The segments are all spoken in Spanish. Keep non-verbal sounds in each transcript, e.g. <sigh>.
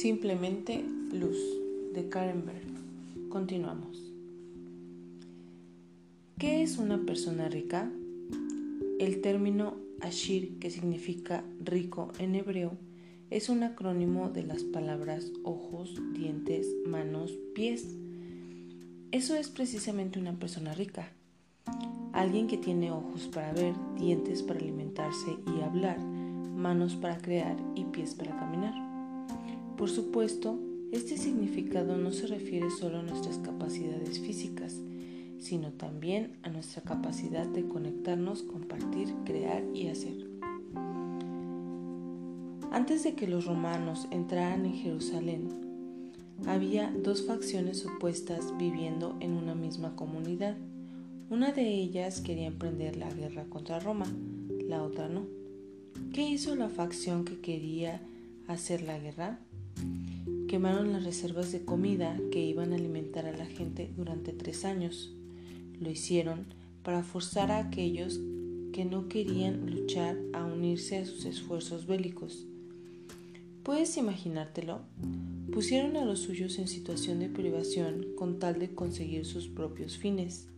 Simplemente luz de Karen Berg. Continuamos. ¿Qué es una persona rica? El término Ashir, que significa rico en hebreo, es un acrónimo de las palabras ojos, dientes, manos, pies. Eso es precisamente una persona rica. Alguien que tiene ojos para ver, dientes para alimentarse y hablar, manos para crear y pies para caminar. Por supuesto, este significado no se refiere solo a nuestras capacidades físicas, sino también a nuestra capacidad de conectarnos, compartir, crear y hacer. Antes de que los romanos entraran en Jerusalén, había dos facciones opuestas viviendo en una misma comunidad. Una de ellas quería emprender la guerra contra Roma, la otra no. ¿Qué hizo la facción que quería hacer la guerra? Quemaron las reservas de comida que iban a alimentar a la gente durante tres años. Lo hicieron para forzar a aquellos que no querían luchar a unirse a sus esfuerzos bélicos. ¿Puedes imaginártelo? Pusieron a los suyos en situación de privación con tal de conseguir sus propios fines.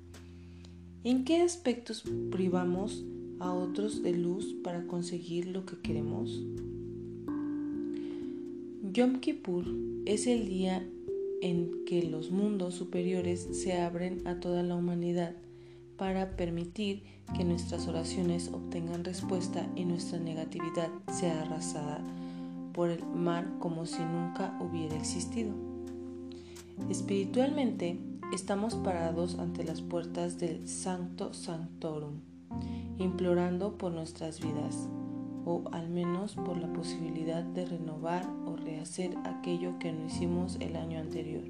¿En qué aspectos privamos a otros de luz para conseguir lo que queremos? Yom Kippur es el día en que los mundos superiores se abren a toda la humanidad para permitir que nuestras oraciones obtengan respuesta y nuestra negatividad sea arrasada por el mar como si nunca hubiera existido. Espiritualmente, estamos parados ante las puertas del Sancto Sanctorum, implorando por nuestras vidas, o al menos por la posibilidad de renovar rehacer aquello que no hicimos el año anterior.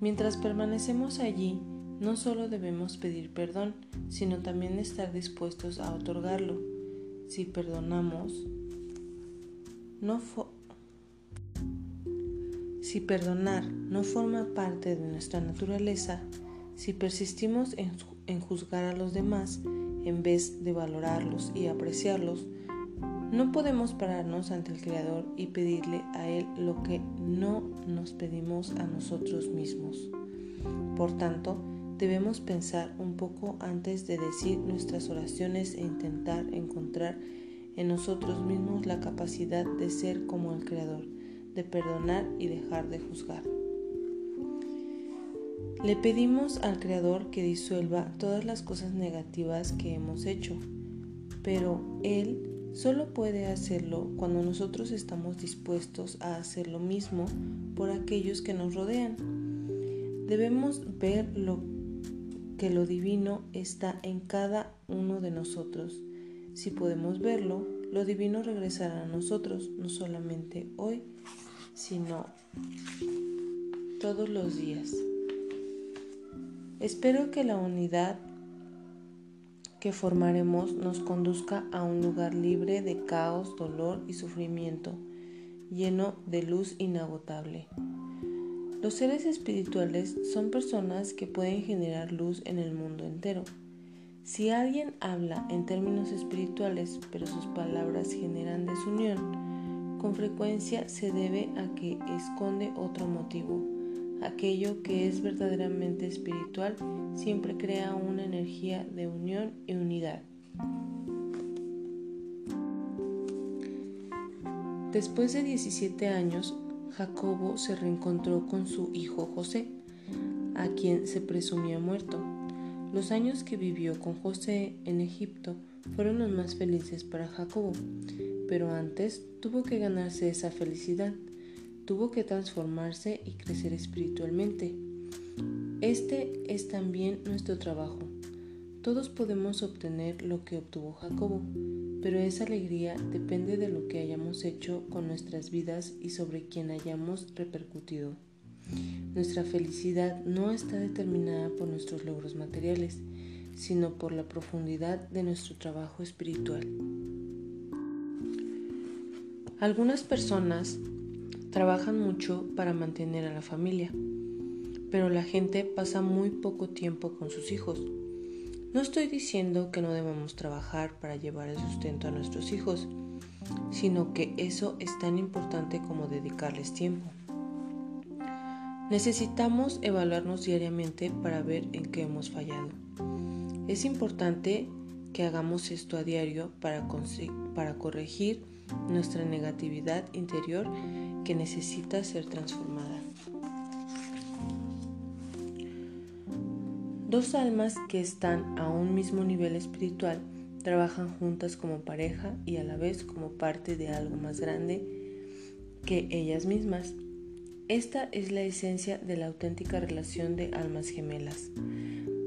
Mientras permanecemos allí, no solo debemos pedir perdón, sino también estar dispuestos a otorgarlo. Si perdonamos, no si perdonar no forma parte de nuestra naturaleza, si persistimos en, en juzgar a los demás en vez de valorarlos y apreciarlos, no podemos pararnos ante el Creador y pedirle a Él lo que no nos pedimos a nosotros mismos. Por tanto, debemos pensar un poco antes de decir nuestras oraciones e intentar encontrar en nosotros mismos la capacidad de ser como el Creador, de perdonar y dejar de juzgar. Le pedimos al Creador que disuelva todas las cosas negativas que hemos hecho, pero Él solo puede hacerlo cuando nosotros estamos dispuestos a hacer lo mismo por aquellos que nos rodean. Debemos ver lo, que lo divino está en cada uno de nosotros si podemos verlo, lo divino regresará a nosotros, no solamente hoy, sino todos los días. Espero que la unidad que formaremos nos conduzca a un lugar libre de caos, dolor y sufrimiento, lleno de luz inagotable. Los seres espirituales son personas que pueden generar luz en el mundo entero. Si alguien habla en términos espirituales, pero sus palabras generan desunión, con frecuencia se debe a que esconde otro motivo. Aquello que es verdaderamente espiritual siempre crea una energía de unión y unidad. Después de 17 años, Jacobo se reencontró con su hijo José, a quien se presumía muerto. Los años que vivió con José en Egipto fueron los más felices para Jacobo, pero antes tuvo que ganarse esa felicidad, tuvo que transformarse y crecer espiritualmente. Este es también nuestro trabajo. Todos podemos obtener lo que obtuvo Jacobo, pero esa alegría depende de lo que hayamos hecho con nuestras vidas y sobre quien hayamos repercutido. Nuestra felicidad no está determinada por nuestros logros materiales, sino por la profundidad de nuestro trabajo espiritual. Algunas personas trabajan mucho para mantener a la familia, pero la gente pasa muy poco tiempo con sus hijos. No estoy diciendo que no debamos trabajar para llevar el sustento a nuestros hijos, sino que eso es tan importante como dedicarles tiempo. Necesitamos evaluarnos diariamente para ver en qué hemos fallado. Es importante que hagamos esto a diario para, corregir nuestra negatividad interior que necesita ser transformada. Dos almas que están a un mismo nivel espiritual trabajan juntas como pareja y a la vez como parte de algo más grande que ellas mismas. Esta es la esencia de la auténtica relación de almas gemelas.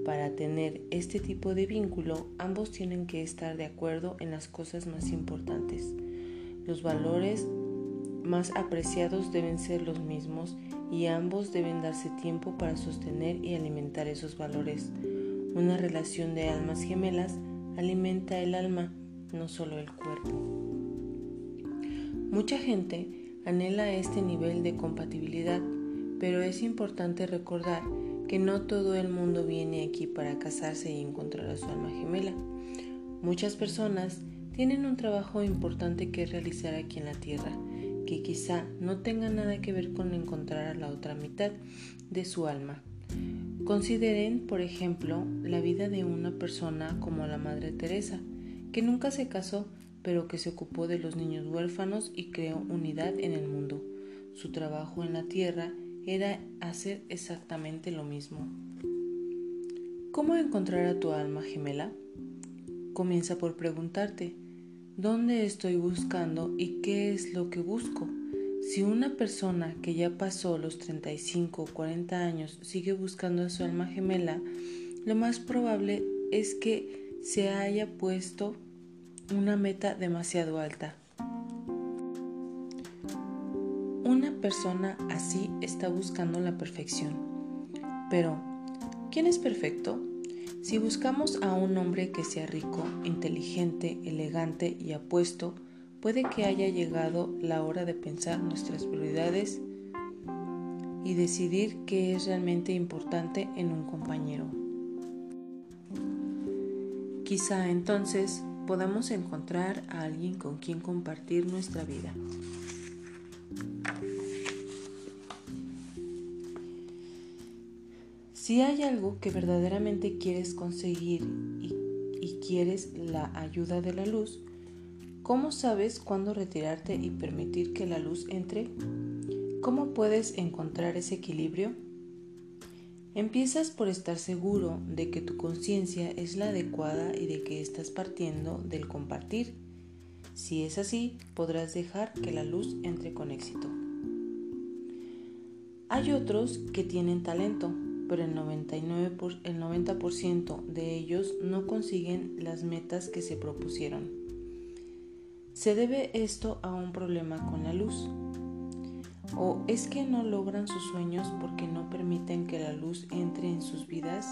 Para tener este tipo de vínculo, ambos tienen que estar de acuerdo en las cosas más importantes. Los valores más apreciados deben ser los mismos y ambos deben darse tiempo para sostener y alimentar esos valores. Una relación de almas gemelas alimenta el alma, no solo el cuerpo. Mucha gente anhela este nivel de compatibilidad, pero es importante recordar que no todo el mundo viene aquí para casarse y encontrar a su alma gemela. Muchas personas tienen un trabajo importante que realizar aquí en la Tierra, que quizá no tenga nada que ver con encontrar a la otra mitad de su alma. Consideren, por ejemplo, la vida de una persona como la Madre Teresa, que nunca se casó, pero que se ocupó de los niños huérfanos y creó unidad en el mundo. Su trabajo en la tierra era hacer exactamente lo mismo. ¿Cómo encontrar a tu alma gemela? Comienza por preguntarte, ¿dónde estoy buscando y qué es lo que busco? Si una persona que ya pasó los 35 o 40 años sigue buscando a su alma gemela, lo más probable es que se haya puesto una meta demasiado alta. Una persona así está buscando la perfección. Pero, ¿quién es perfecto? Si buscamos a un hombre que sea rico, inteligente, elegante y apuesto, puede que haya llegado la hora de pensar nuestras prioridades y decidir qué es realmente importante en un compañero. Quizá entonces podamos encontrar a alguien con quien compartir nuestra vida. Si hay algo que verdaderamente quieres conseguir y, y, quieres la ayuda de la luz, ¿Cómo sabes cuándo retirarte y permitir que la luz entre? ¿Cómo puedes encontrar ese equilibrio? Empiezas por estar seguro de que tu conciencia es la adecuada y de que estás partiendo del compartir. Si es así, podrás dejar que la luz entre con éxito. Hay otros que tienen talento, pero el, 99 el 90% de ellos no consiguen las metas que se propusieron. ¿Se debe esto a un problema con la luz? ¿O es que no logran sus sueños porque no permiten que la luz entre en sus vidas?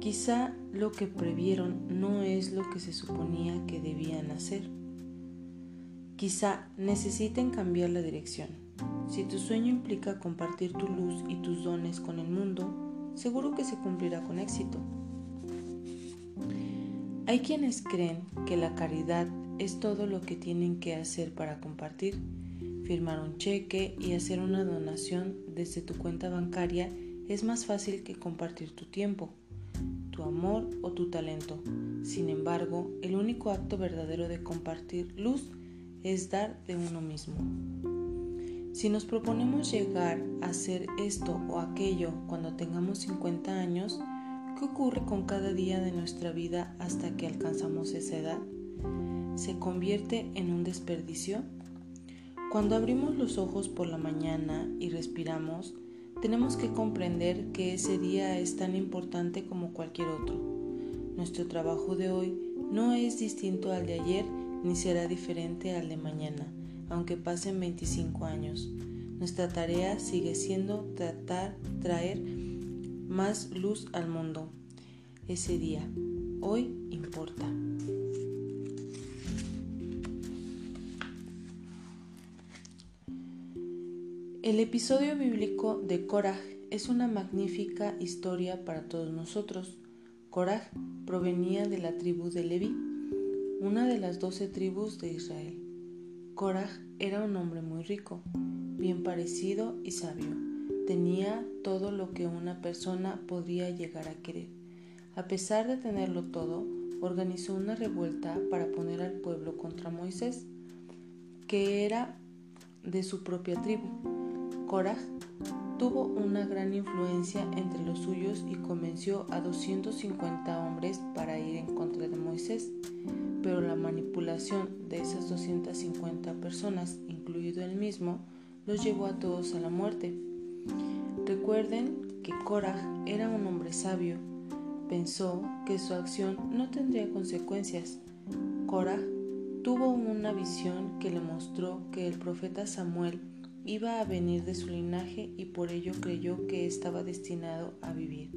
Quizá lo que previeron no es lo que se suponía que debían hacer. Quizá necesiten cambiar la dirección. Si tu sueño implica compartir tu luz y tus dones con el mundo, seguro que se cumplirá con éxito. Hay quienes creen que la caridad es todo lo que tienen que hacer para compartir. Firmar un cheque y hacer una donación desde tu cuenta bancaria es más fácil que compartir tu tiempo, tu amor o tu talento. Sin embargo, el único acto verdadero de compartir luz es dar de uno mismo. Si nos proponemos llegar a hacer esto o aquello cuando tengamos 50 años, ¿qué ocurre con cada día de nuestra vida hasta que alcanzamos esa edad? se convierte en un desperdicio? Cuando abrimos los ojos por la mañana y respiramos, tenemos que comprender que ese día es tan importante como cualquier otro. Nuestro trabajo de hoy no es distinto al de ayer ni será diferente al de mañana, aunque pasen 25 años. Nuestra tarea sigue siendo tratar traer más luz al mundo. Ese día, hoy importa. El episodio bíblico de Korah es una magnífica historia para todos nosotros. Korah provenía de la tribu de Leví. una de las doce tribus de Israel. Korah era un hombre muy rico, bien parecido y sabio. Tenía todo lo que una persona podría llegar a querer. A pesar de tenerlo todo, organizó una revuelta para poner al pueblo contra Moisés, que era de su propia tribu. Korah tuvo una gran influencia entre los suyos y convenció a 250 hombres para ir en contra de Moisés, pero la manipulación de esas 250 personas, incluido él mismo, los llevó a todos a la muerte. Recuerden que Korah era un hombre sabio. Pensó que su acción no tendría consecuencias. Korah tuvo una visión que le mostró que el profeta Samuel iba a venir de su linaje y por ello creyó que estaba destinado a vivir.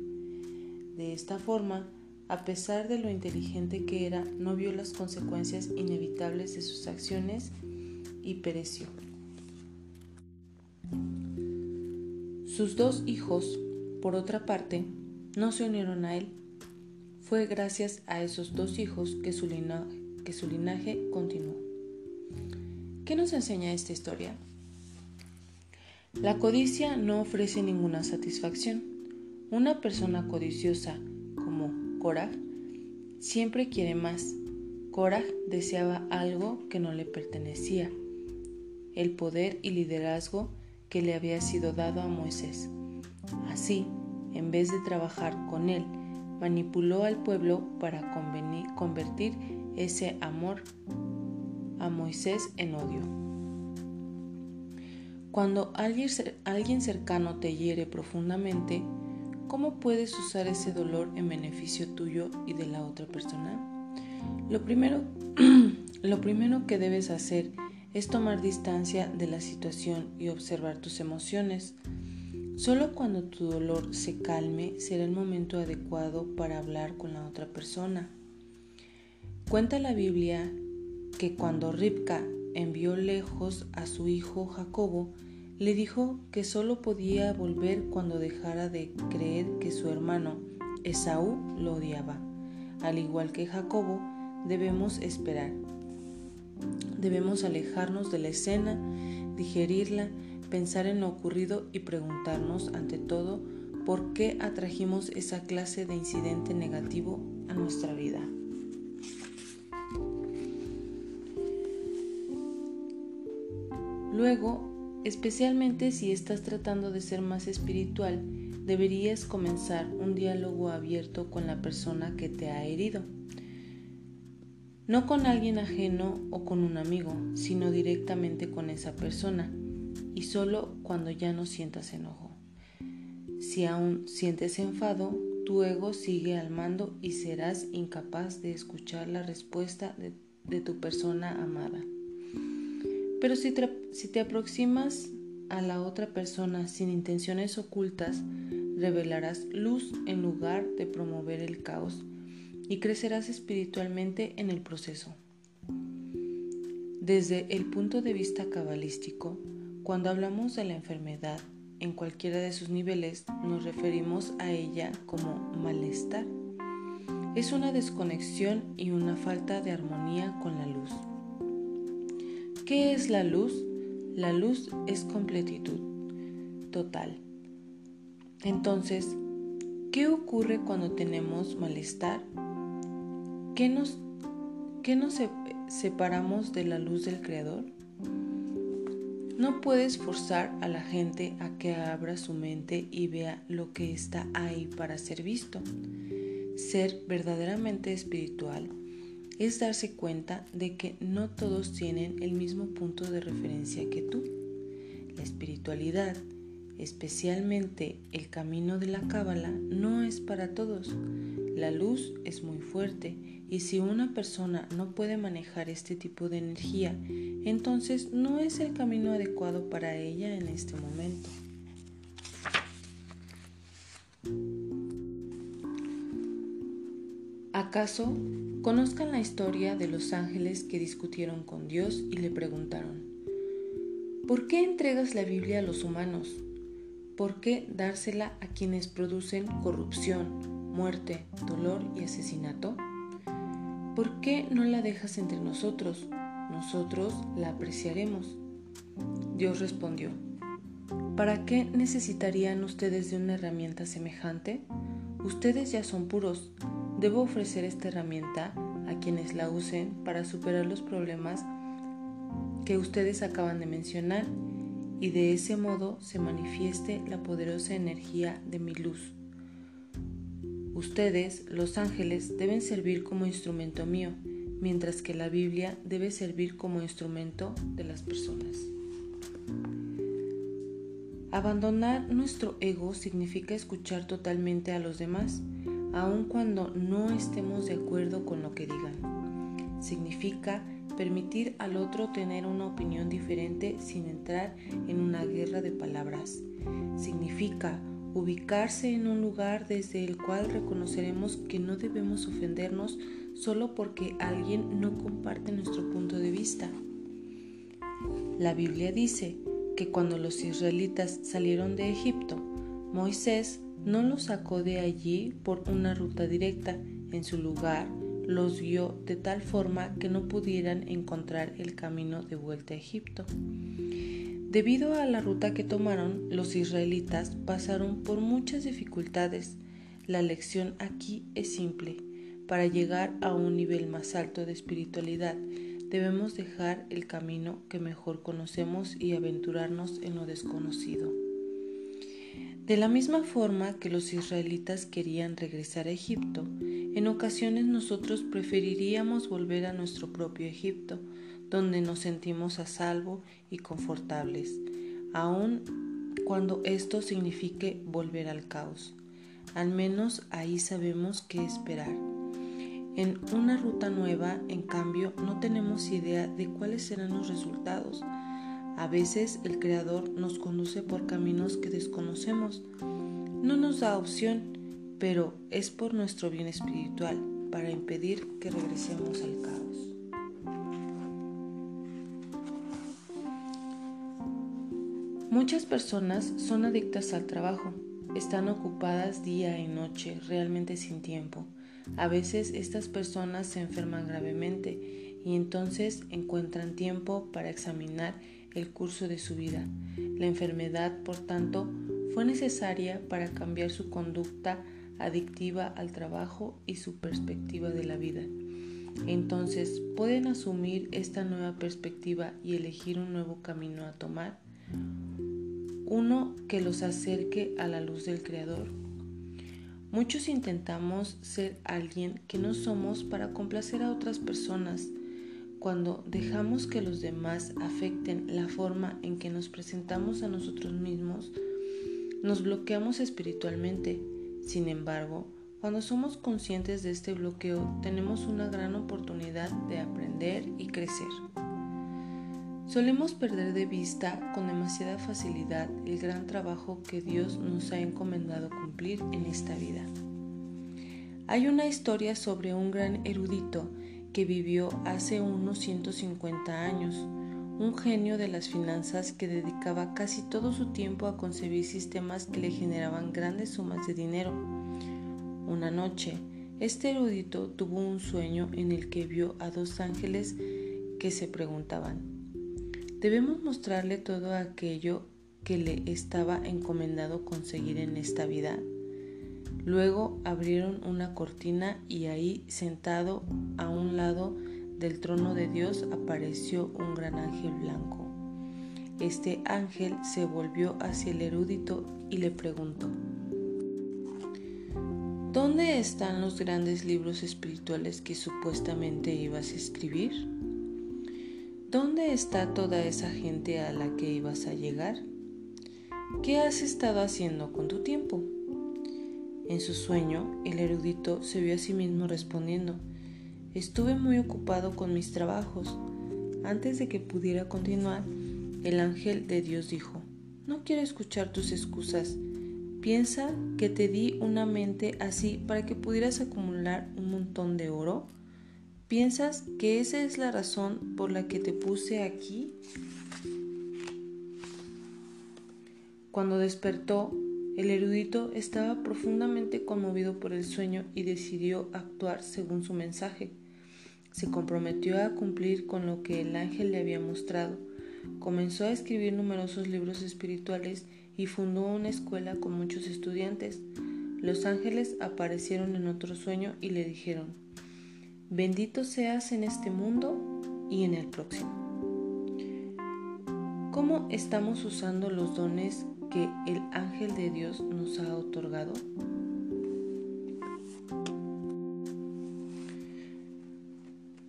De esta forma, a pesar de lo inteligente que era, no vio las consecuencias inevitables de sus acciones y pereció. Sus dos hijos, por otra parte, no se unieron a él. Fue gracias a esos dos hijos que su linaje, que su linaje continuó. ¿Qué nos enseña esta historia? La codicia no ofrece ninguna satisfacción. Una persona codiciosa como Korah siempre quiere más. Korah deseaba algo que no le pertenecía, el poder y liderazgo que le había sido dado a Moisés. Así, en vez de trabajar con él, manipuló al pueblo para convertir ese amor a Moisés en odio. Cuando alguien cercano te hiere profundamente, ¿cómo puedes usar ese dolor en beneficio tuyo y de la otra persona? Lo primero, <clears throat> lo primero que debes hacer es tomar distancia de la situación y observar tus emociones. Solo cuando tu dolor se calme será el momento adecuado para hablar con la otra persona. Cuenta la Biblia que cuando Ripka envió lejos a su hijo Jacobo, le dijo que solo podía volver cuando dejara de creer que su hermano Esaú lo odiaba. Al igual que Jacobo, debemos esperar. Debemos alejarnos de la escena, digerirla, pensar en lo ocurrido y preguntarnos ante todo por qué atrajimos esa clase de incidente negativo a nuestra vida. Luego, especialmente si estás tratando de ser más espiritual, deberías comenzar un diálogo abierto con la persona que te ha herido. No con alguien ajeno o con un amigo, sino directamente con esa persona, y solo cuando ya no sientas enojo. Si aún sientes enfado, tu ego sigue al mando y serás incapaz de escuchar la respuesta de, tu persona amada. Pero si te, aproximas a la otra persona sin intenciones ocultas, revelarás luz en lugar de promover el caos y crecerás espiritualmente en el proceso. Desde el punto de vista cabalístico, cuando hablamos de la enfermedad en cualquiera de sus niveles, nos referimos a ella como malestar. Es una desconexión y una falta de armonía con la luz. ¿Qué es la luz? La luz es completitud total. Entonces, ¿qué ocurre cuando tenemos malestar? ¿Qué nos, qué nos separamos de la luz del Creador? No puedes forzar a la gente a que abra su mente y vea lo que está ahí para ser visto. Ser verdaderamente espiritual es darse cuenta de que no todos tienen el mismo punto de referencia que tú. La espiritualidad, especialmente el camino de la cábala, no es para todos. La luz es muy fuerte y si una persona no puede manejar este tipo de energía, entonces no es el camino adecuado para ella en este momento. ¿Acaso conozcan la historia de los ángeles que discutieron con Dios y le preguntaron, ¿por qué entregas la Biblia a los humanos? ¿Por qué dársela a quienes producen corrupción, muerte, dolor y asesinato? ¿por qué no la dejas entre nosotros? Nosotros la apreciaremos. Dios respondió, ¿para qué necesitarían ustedes de una herramienta semejante? Ustedes ya son puros. Debo ofrecer esta herramienta a quienes la usen para superar los problemas que ustedes acaban de mencionar y de ese modo se manifieste la poderosa energía de mi luz. Ustedes, los ángeles, deben servir como instrumento mío, mientras que la Biblia debe servir como instrumento de las personas. Abandonar nuestro ego significa escuchar totalmente a los demás, aun cuando no estemos de acuerdo con lo que digan. Significa permitir al otro tener una opinión diferente sin entrar en una guerra de palabras. Significa ubicarse en un lugar desde el cual reconoceremos que no debemos ofendernos solo porque alguien no comparte nuestro punto de vista. La Biblia dice que cuando los israelitas salieron de Egipto, Moisés no los sacó de allí por una ruta directa, en su lugar los guió de tal forma que no pudieran encontrar el camino de vuelta a Egipto. Debido a la ruta que tomaron, los israelitas pasaron por muchas dificultades. La lección aquí es simple. Para llegar a un nivel más alto de espiritualidad, debemos dejar el camino que mejor conocemos y aventurarnos en lo desconocido. De la misma forma que los israelitas querían regresar a Egipto, en ocasiones nosotros preferiríamos volver a nuestro propio Egipto, donde nos sentimos a salvo y confortables, aun cuando esto signifique volver al caos. Al menos ahí sabemos qué esperar. En una ruta nueva, en cambio, no tenemos idea de cuáles serán los resultados a veces el Creador nos conduce por caminos que desconocemos. No nos da opción, pero es por nuestro bien espiritual, para impedir que regresemos al caos. Muchas personas son adictas al trabajo, están ocupadas día y noche, realmente sin tiempo. A veces estas personas se enferman gravemente y entonces encuentran tiempo para examinar el curso de su vida. La enfermedad, por tanto, fue necesaria para cambiar su conducta adictiva al trabajo y su perspectiva de la vida. Entonces, ¿pueden asumir esta nueva perspectiva y elegir un nuevo camino a tomar? Uno que los acerque a la luz del Creador. Muchos intentamos ser alguien que no somos para complacer a otras personas, cuando dejamos que los demás afecten la forma en que nos presentamos a nosotros mismos, nos bloqueamos espiritualmente. Sin embargo, cuando somos conscientes de este bloqueo, tenemos una gran oportunidad de aprender y crecer. Solemos perder de vista con demasiada facilidad el gran trabajo que Dios nos ha encomendado cumplir en esta vida. Hay una historia sobre un gran erudito que vivió hace unos 150 años, un genio de las finanzas que dedicaba casi todo su tiempo a concebir sistemas que le generaban grandes sumas de dinero. Una noche, este erudito tuvo un sueño en el que vio a dos ángeles que se preguntaban, ¿debemos mostrarle todo aquello que le estaba encomendado conseguir en esta vida? Luego abrieron una cortina y ahí, sentado a un lado del trono de Dios, apareció un gran ángel blanco. Este ángel se volvió hacia el erudito y le preguntó, ¿Dónde están los grandes libros espirituales que supuestamente ibas a escribir? ¿Dónde está toda esa gente a la que ibas a llegar? ¿Qué has estado haciendo con tu tiempo? En su sueño, el erudito se vio a sí mismo respondiendo, Estuve muy ocupado con mis trabajos. Antes de que pudiera continuar, el ángel de Dios dijo, No quiero escuchar tus excusas. Piensa que te di una mente así para que pudieras acumular un montón de oro. ¿Piensas que esa es la razón por la que te puse aquí? Cuando despertó, el erudito estaba profundamente conmovido por el sueño y decidió actuar según su mensaje. se comprometió a cumplir con lo que el ángel le había mostrado. Comenzó a escribir numerosos libros espirituales y fundó una escuela con muchos estudiantes. Los ángeles aparecieron en otro sueño y le dijeron, bendito seas en este mundo y en el próximo. ¿Cómo estamos usando los dones que el ángel de Dios nos ha otorgado?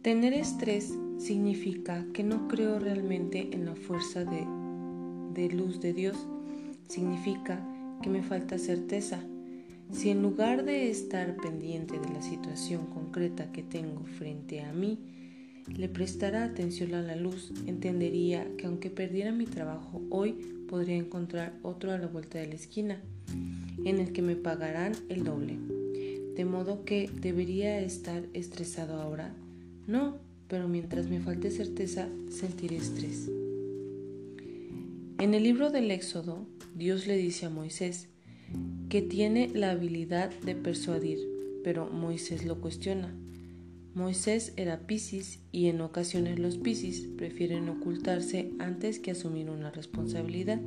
Tener estrés significa que no creo realmente en la fuerza de, de, luz de Dios. Significa que me falta certeza. Si en lugar de estar pendiente de la situación concreta que tengo frente a mí, le prestara atención a la luz, entendería que aunque perdiera mi trabajo hoy, podría encontrar otro a la vuelta de la esquina, en el que me pagarán el doble. De modo que debería estar estresado ahora no, pero mientras me falte certeza, sentiré estrés. En el libro del Éxodo, Dios le dice a Moisés que tiene la habilidad de persuadir, pero Moisés lo cuestiona. Moisés era Piscis y en ocasiones los Piscis prefieren ocultarse antes que asumir una responsabilidad.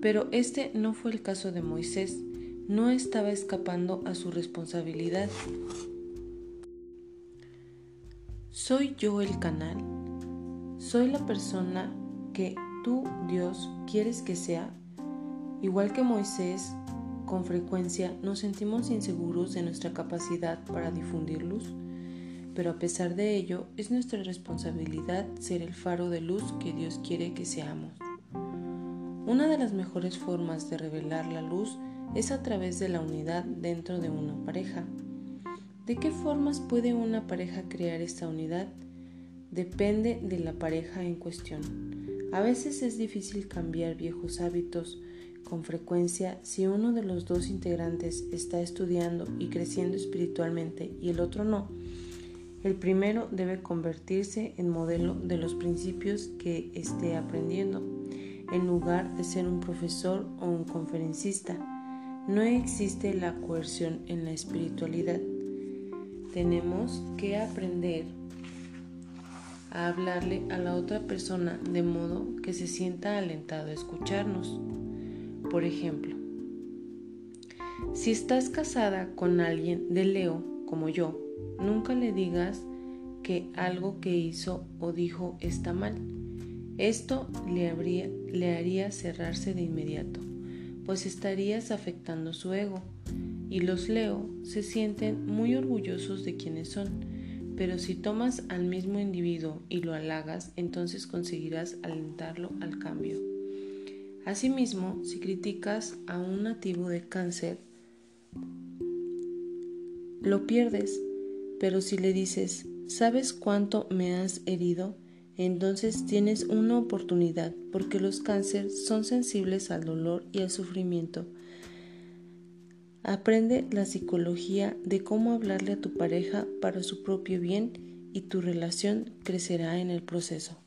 Pero este no fue el caso de Moisés, no estaba escapando a su responsabilidad. ¿Soy yo el canal? ¿Soy la persona que tú, Dios, quieres que sea? Igual que Moisés, con frecuencia nos sentimos inseguros de nuestra capacidad para difundir luz, pero a pesar de ello es nuestra responsabilidad ser el faro de luz que Dios quiere que seamos. Una de las mejores formas de revelar la luz es a través de la unidad dentro de una pareja. ¿De qué formas puede una pareja crear esta unidad? Depende de la pareja en cuestión. A veces es difícil cambiar viejos hábitos. Con frecuencia, si uno de los dos integrantes está estudiando y creciendo espiritualmente y el otro no, el primero debe convertirse en modelo de los principios que esté aprendiendo, en lugar de ser un profesor o un conferencista. No existe la coerción en la espiritualidad tenemos que aprender a hablarle a la otra persona de modo que se sienta alentado a escucharnos. Por ejemplo, si estás casada con alguien de Leo como yo, nunca le digas que algo que hizo o dijo está mal. Esto le, haría cerrarse de inmediato, pues estarías afectando su ego y los Leo se sienten muy orgullosos de quienes son, pero si tomas al mismo individuo y lo halagas, entonces conseguirás alentarlo al cambio. Asimismo, si criticas a un nativo de cáncer, lo pierdes, pero si le dices, ¿sabes cuánto me has herido? Entonces tienes una oportunidad, porque los cánceres son sensibles al dolor y al sufrimiento Aprende la psicología de cómo hablarle a tu pareja para su propio bien y tu relación crecerá en el proceso.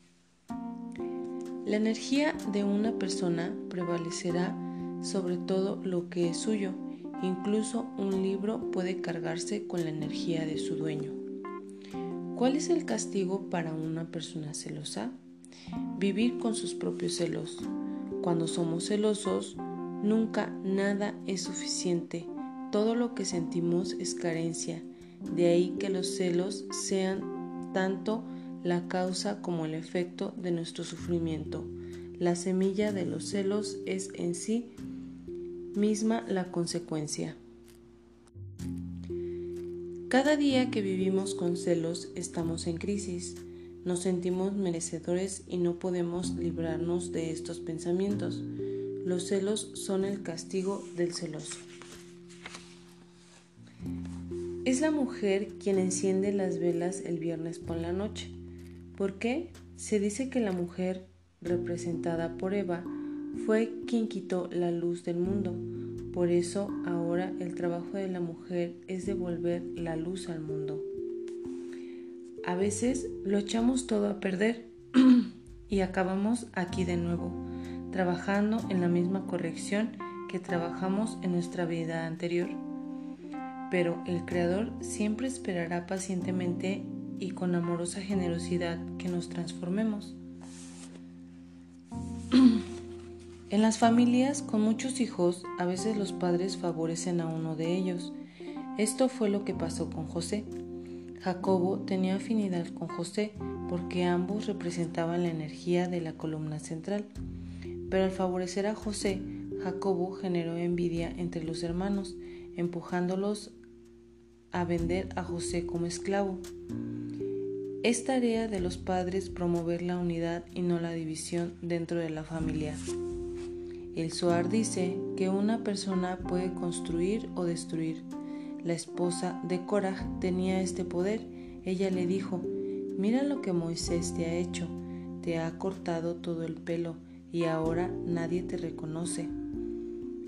La energía de una persona prevalecerá sobre todo lo que es suyo. Incluso un libro puede cargarse con la energía de su dueño. ¿Cuál es el castigo para una persona celosa? Vivir con sus propios celos. Cuando somos celosos, Nunca nada es suficiente. Todo lo que sentimos es carencia. De ahí que los celos sean tanto la causa como el efecto de nuestro sufrimiento. La semilla de los celos es en sí misma la consecuencia. Cada día que vivimos con celos estamos en crisis. Nos sentimos merecedores y no podemos librarnos de estos pensamientos. Los celos son el castigo del celoso. Es la mujer quien enciende las velas el viernes por la noche. ¿Por qué? Se dice que la mujer, representada por Eva, fue quien quitó la luz del mundo. Por eso ahora el trabajo de la mujer es devolver la luz al mundo. A veces lo echamos todo a perder <clears throat> y acabamos aquí de nuevo trabajando en la misma corrección que trabajamos en nuestra vida anterior. Pero el Creador siempre esperará pacientemente y con amorosa generosidad que nos transformemos. <clears throat> En las familias con muchos hijos, a veces los padres favorecen a uno de ellos. Esto fue lo que pasó con José. Jacobo tenía afinidad con José porque ambos representaban la energía de la columna central. Pero al favorecer a José, Jacobo generó envidia entre los hermanos, empujándolos a vender a José como esclavo. Es tarea de los padres promover la unidad y no la división dentro de la familia. El Zohar dice que una persona puede construir o destruir. La esposa de Korah tenía este poder. Ella le dijo, mira lo que Moisés te ha hecho, te ha cortado todo el pelo y ahora nadie te reconoce.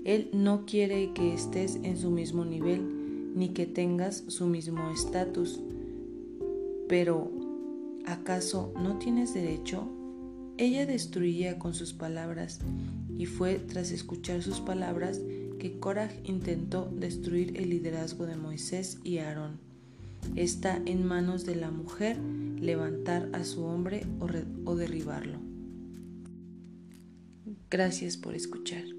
Él no quiere que estés en su mismo nivel ni que tengas su mismo estatus. Pero, ¿acaso no tienes derecho? Ella destruía con sus palabras y fue tras escuchar sus palabras que Korah intentó destruir el liderazgo de Moisés y Aarón. Está en manos de la mujer levantar a su hombre o, o derribarlo. Gracias por escuchar.